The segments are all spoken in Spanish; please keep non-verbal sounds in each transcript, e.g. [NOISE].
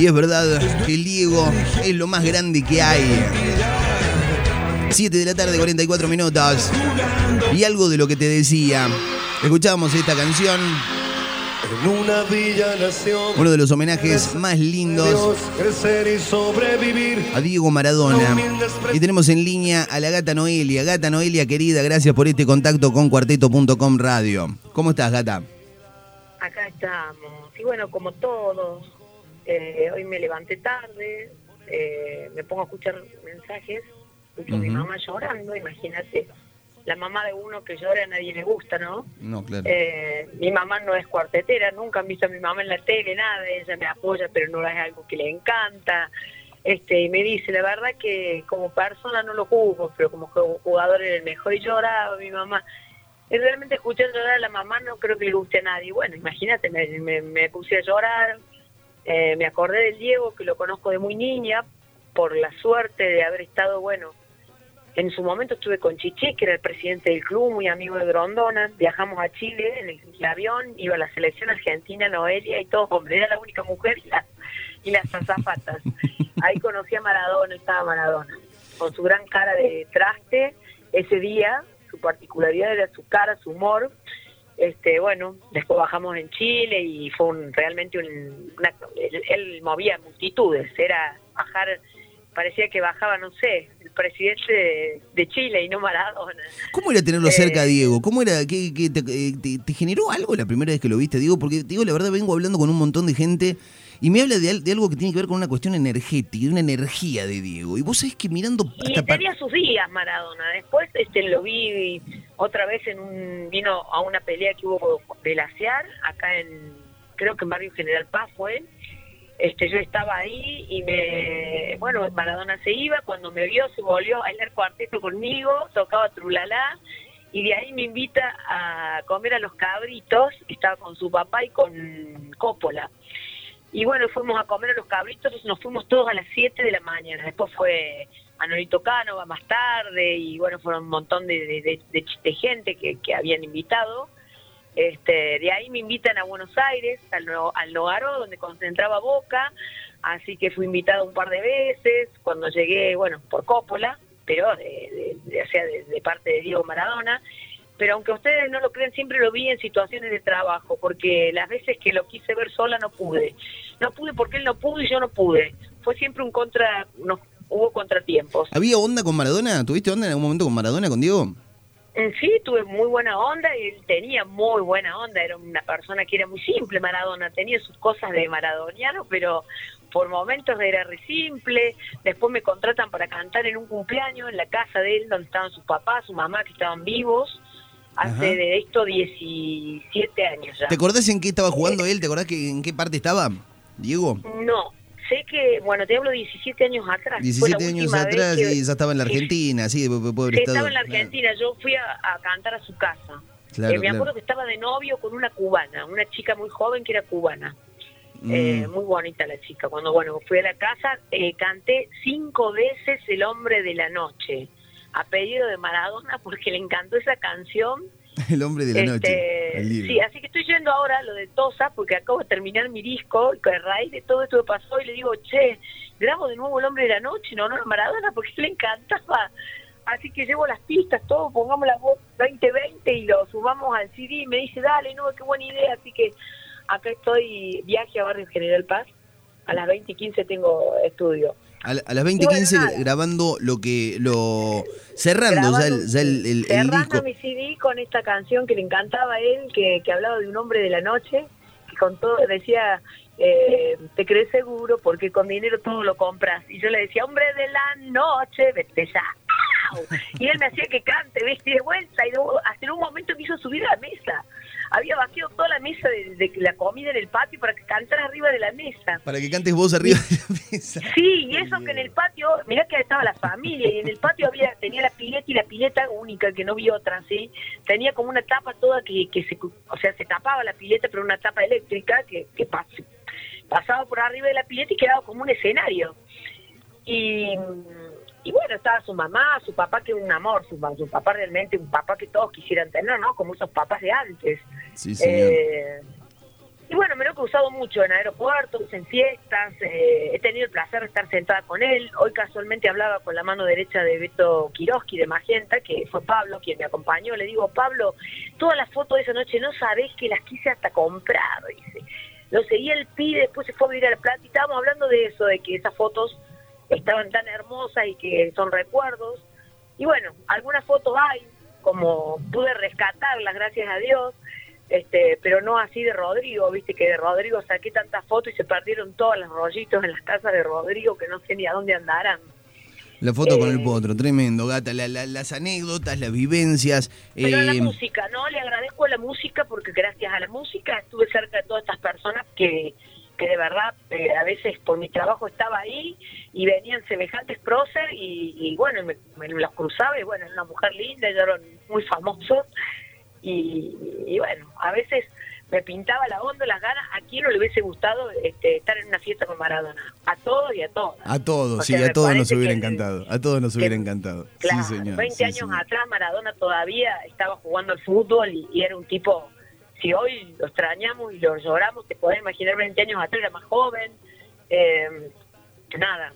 Y es verdad que el Diego es lo más grande que hay. 7 de la tarde, 44 minutos. Y algo de lo que te decía. Escuchábamos esta canción. En una villa nació Uno de los homenajes más lindos a Diego Maradona. Y tenemos en línea a la gata Noelia. Gata Noelia, querida, gracias por este contacto con cuarteto.com radio. ¿Cómo estás, gata? Acá estamos. Y bueno, como todos, eh, hoy me levanté tarde, eh, me pongo a escuchar mensajes, escucho a mi mamá llorando, imagínate. La mamá de uno que llora a nadie le gusta, ¿no? No, claro. Eh, mi mamá no es cuartetera, nunca han visto a mi mamá en la tele, nada, ella me apoya, pero no es algo que le encanta. Este, y me dice, la verdad que como persona no lo juzgo, pero como ju- jugador era el mejor y lloraba mi mamá. Y realmente escuchar llorar a la mamá no creo que le guste a nadie. Bueno, imagínate, me, me, me puse a llorar, eh, me acordé del Diego, que lo conozco de muy niña, por la suerte de haber estado, bueno, en su momento estuve con Chichi, que era el presidente del club, muy amigo de Grondona. Viajamos a Chile en el, el avión, iba la selección argentina, Noelia y todo, hombre, era la única mujer y, la- y las azafatas. [LAUGHS] Ahí conocí a Maradona, estaba Maradona, con su gran cara de traste. Ese día, su particularidad era su cara, su humor. Este, bueno, después bajamos en Chile y fue un, realmente un, una- él, él movía multitudes, era bajar, parecía que bajaba, no sé, el presidente de, de Chile y no Maradona. ¿Cómo era tenerlo Eh, cerca, Diego? ¿Cómo era? ¿Qué, qué te, eh, te- te generó algo la primera vez que lo viste, Diego? Porque, Diego, la verdad, vengo hablando con un montón de gente y me habla de, al- de algo que tiene que ver con una cuestión energética, de una energía de Diego. Y vos sabés que mirando Y hasta... par- tenía sus días Maradona. Después este lo vi otra vez en un vino a una pelea que hubo de glaciar acá en creo que en Barrio General Paz fue. Este yo estaba ahí y me bueno, Maradona se iba, cuando me vio se volvió a bailar cuarteto conmigo, tocaba trulala y de ahí me invita a comer a los cabritos, estaba con su papá y con Coppola. Y bueno, fuimos a comer a los cabritos, nos fuimos todos a las 7 de la mañana. Después fue Anolito Cánova más tarde y bueno, fueron un montón de, de, de- gente que, que habían invitado. Este, de ahí me invitan a Buenos Aires, al, al Nogaro, donde concentraba Boca, así que fui invitada un par de veces, cuando llegué, bueno, por Coppola, pero de, de- o sea, de- parte de Diego Maradona, pero aunque ustedes no lo crean, siempre lo vi en situaciones de trabajo, porque las veces que lo quise ver sola no pude. No pude porque él no pudo y yo no pude. Fue siempre un contra, no, hubo contratiempos. ¿Había onda con Maradona? ¿Tuviste onda en algún momento con Maradona, con Diego? En sí, tuve muy buena onda y él tenía muy buena onda. Era una persona que era muy simple, Maradona. Tenía sus cosas de maradoniano, pero por momentos era re simple. Después me contratan para cantar en un cumpleaños en la casa de él, donde estaban sus papás, su mamá, que estaban vivos. Hace Ajá. de esto 17 años ya. ¿Te acordás en qué estaba jugando él? ¿Te acordás que, en qué parte estaba, Diego? No, sé que, bueno, te hablo 17 años atrás. Fue la 17 años atrás y ya estaba en la Argentina, sí, pobre estado. estaba en la Claro. Argentina. Yo fui a, a cantar a su casa. Claro, Eh, me acuerdo claro. que estaba de novio con una cubana, una chica muy joven que era cubana. Eh, Mm. muy bonita la chica. Cuando bueno fui a la casa, eh, canté cinco veces El hombre de la noche, a pedido de Maradona, porque le encantó esa canción. El hombre de la Este, noche. sí, así que estoy yendo ahora a lo de Tosa, porque acabo de terminar mi disco, y a raíz de todo esto que pasó, y le digo, che, grabo de nuevo El hombre de la noche, no, no, a Maradona, [LAUGHS] porque le encantaba. Así que llevo las pistas, todo, pongamos la voz 2020 y lo subamos al CD, y me dice, dale, no, qué buena idea, así que acá estoy, viaje a Barrio General Paz, a las 20 y 15 tengo estudio. A, la- a las 20.15 Y bueno, grabando lo que. lo Cerrando ya el, ya el, el- el disco. mi CD con esta canción que le encantaba a él, que, que hablaba de un hombre de la noche, que con todo decía, eh, te crees seguro porque con dinero todo lo compras. Y yo le decía, hombre de la noche, vete ya. ¡Au! [LAUGHS] Y él me hacía que cante, ¿viste? De vuelta. Y luego, hasta en un momento me hizo subir a la mesa. Había vaciado toda la mesa de, de la comida en el patio para que cantara arriba de la mesa. Para que cantes vos arriba de la mesa. Sí, y eso que en el patio, mirá que estaba la familia, y en el patio había tenía la pileta y la pileta única, que no vi otra, ¿sí? Tenía como una tapa toda que, que se, o sea, se tapaba la pileta, pero una tapa eléctrica que, que pas- pasaba por arriba de la pileta y quedaba como un escenario. Y, y bueno, estaba su mamá, su papá, que un amor, su, su papá realmente, un papá que todos quisieran tener, ¿no? Como esos papás de antes. Sí, señor. Eh, Y bueno, me lo he cruzado mucho en aeropuertos, en fiestas, eh, he tenido el placer de estar sentada con él. Hoy casualmente hablaba con la mano derecha de Beto Kiroski de Magenta, que fue Pablo quien me acompañó. Le digo, Pablo, todas las fotos de esa noche no sabés que las quise hasta comprar, dice. Lo seguía el pibe, después se fue a vivir a la plata y estábamos hablando de eso, de que esas fotos estaban tan hermosas y que son recuerdos. Y bueno, algunas fotos hay, como pude rescatarlas, gracias a Dios este, pero no así de Rodrigo, viste que de Rodrigo saqué tantas fotos y se perdieron todos los rollitos en las casas de Rodrigo que no sé ni a dónde andarán. La foto con el Eh, potro, tremendo, gata. La- la- las anécdotas, las vivencias. Pero eh, la música, ¿no? Le agradezco a la música porque gracias a la música estuve cerca de todas estas personas que, que de verdad eh, a veces por mi trabajo estaba ahí y venían semejantes prócer y, y bueno, me, me los cruzaba y bueno, era una mujer linda, ellos eran muy famosos y, y bueno, a veces me pintaba la onda, las ganas, a quién no le hubiese gustado este, estar en una fiesta con Maradona, a todos y a todas. a todos, O sí, a todos nos hubiera encantado. A todos nos que- hubiera encantado. Claro, sí, señor. 20 sí, años señor. atrás Maradona todavía estaba jugando al fútbol y, y era un tipo, si hoy lo extrañamos y lo lloramos, te podés imaginar 20 años atrás, era más joven. Eh, nada,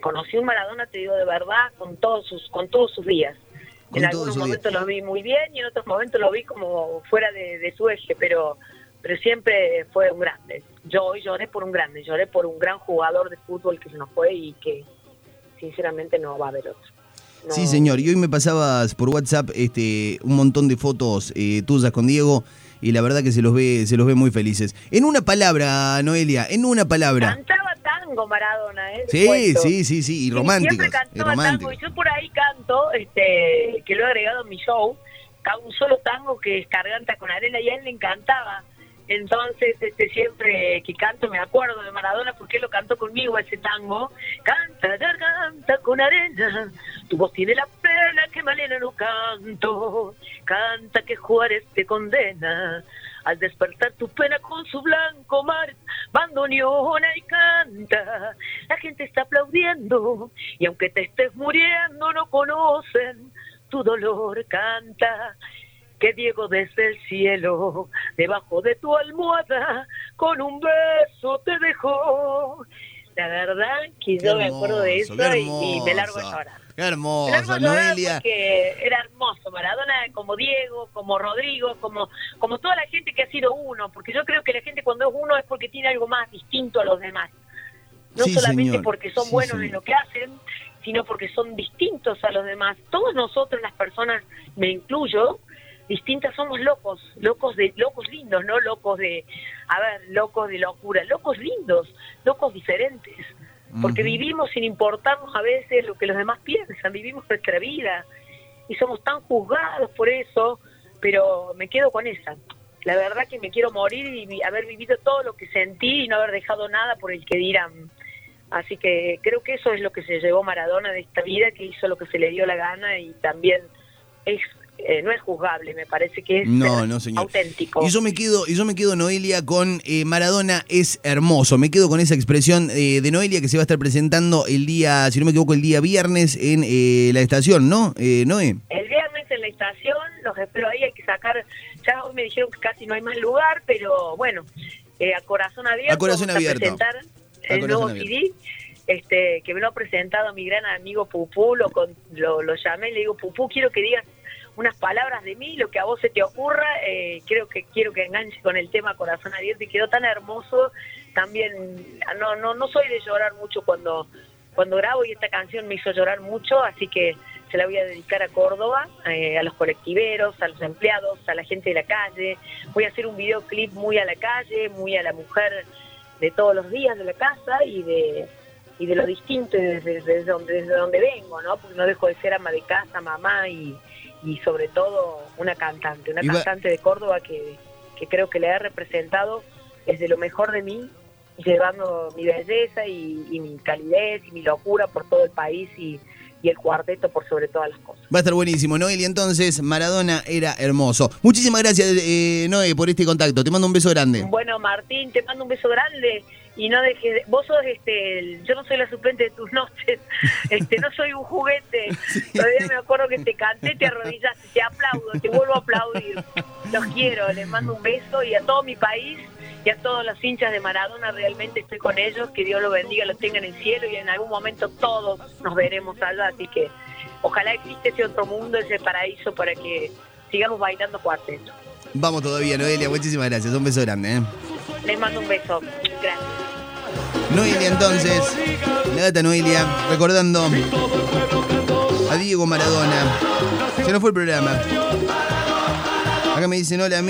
conocí un Maradona, te digo de verdad, con todos sus, con todos sus días. En algunos momentos lo vi muy bien y en otros momentos lo vi como fuera de, de su eje, pero pero siempre fue un grande. Yo hoy lloré por un grande, lloré por un gran jugador de fútbol que se nos fue y que sinceramente no va a haber otro. No- Sí, señor. Y hoy me pasabas por WhatsApp este, un montón de fotos eh, tuyas con Diego y la verdad que se los ve, se los ve muy felices. En una palabra, Noelia, en una palabra. Cantaba tango Maradona, ¿eh? Sí, sí, sí, sí, y. Siempre Y cantaba románticos. tango y yo por ahí canto, este, que lo he agregado en mi show, un solo tango que es Garganta con Arena y a él le encantaba. Entonces, este, siempre que canto me acuerdo de Maradona porque él lo cantó conmigo ese tango. Canta garganta con arena, tu voz tiene la pena que Malena no canto. Canta que Juárez te condena. Al despertar tu pena con su blanco mar, bandoneona y canta. La gente está aplaudiendo y aunque te estés muriendo no conocen tu dolor, canta. Que Diego desde el cielo, debajo de tu almohada, con un beso te dejó. La verdad que yo me acuerdo de eso y, y me largo a llorar. Qué hermosa, Noelia. porque era hermoso. Maradona como Diego, como Rodrigo, como, como toda la gente que ha sido uno. Porque yo creo que la gente cuando es uno es porque tiene algo más distinto a los demás. No Sí, solamente señor. porque son Sí, buenos señor. en lo que hacen, sino porque son distintos a los demás. Todos nosotros, las personas, me incluyo, distintas somos locos, locos de locos lindos, no locos de, a ver, locos de locura, locos lindos, locos diferentes, porque vivimos sin importarnos a veces lo que los demás piensan, vivimos nuestra vida y somos tan juzgados por eso, pero me quedo con esa. La verdad que me quiero morir y haber vivido todo lo que sentí y no haber dejado nada por el que dirán. Así que creo que eso es lo que se llevó Maradona de esta vida, que hizo lo que se le dio la gana y también es eh, no es juzgable, me parece que es No, no, señor. auténtico. Y yo me quedo, y yo me quedo, Noelia, con eh, Maradona es hermoso. Me quedo con esa expresión eh, de Noelia que se va a estar presentando el día, si no me equivoco, el día viernes en eh, la estación, ¿no? Eh, Noé. El viernes en la estación, los espero ahí, hay que sacar, ya hoy me dijeron que casi no hay más lugar, pero bueno, eh, a corazón abierto. A corazón vamos abierto. presentar A el corazón nuevo. CD, este, que me lo ha presentado mi gran amigo Pupú, lo, con- lo, lo llamé, le digo, Pupú, quiero que digas unas palabras de mí, lo que a vos se te ocurra, eh, creo que quiero que enganche con el tema Corazón Abierto y quedó tan hermoso, también, no, no, no soy de llorar mucho cuando, cuando grabo y esta canción me hizo llorar mucho, así que se la voy a dedicar a Córdoba, eh, a los colectiveros, a los empleados, a la gente de la calle, voy a hacer un videoclip muy a la calle, muy a la mujer de todos los días de la casa y de y de lo distinto desde, desde donde, desde donde vengo, ¿no? Porque no dejo de ser ama de casa, mamá y, y sobre todo una cantante, una Iba- cantante de Córdoba que, que creo que le ha representado desde lo mejor de mí, llevando mi belleza y, y mi calidez y mi locura por todo el país y, y el cuarteto por sobre todas las cosas. Va a estar buenísimo, Noelia. Entonces, Maradona era hermoso. Muchísimas gracias, eh, Noé, por este contacto. Te mando un beso grande. Bueno, Martín, te mando un beso grande y no dejes, de- vos sos este, el- yo no soy la suplente de tus noches, [LAUGHS] este, no soy un juguete. Todavía me acuerdo que te canté, te arrodillaste, te aplaudo, te vuelvo a aplaudir. Los quiero, les mando un beso y a todo mi país y a todos los hinchas de Maradona realmente estoy con ellos, que Dios los bendiga, los tenga en el cielo y en algún momento todos nos veremos allá, así que ojalá existe ese otro mundo, ese paraíso para que sigamos bailando cuarteto. Vamos todavía, Noelia, muchísimas gracias. Un beso grande. ¿eh? Les mando un beso. Gracias. Noelia entonces, la gata Noelia, recordando a Diego Maradona. Se nos fue el programa. Acá me dicen hola a mí.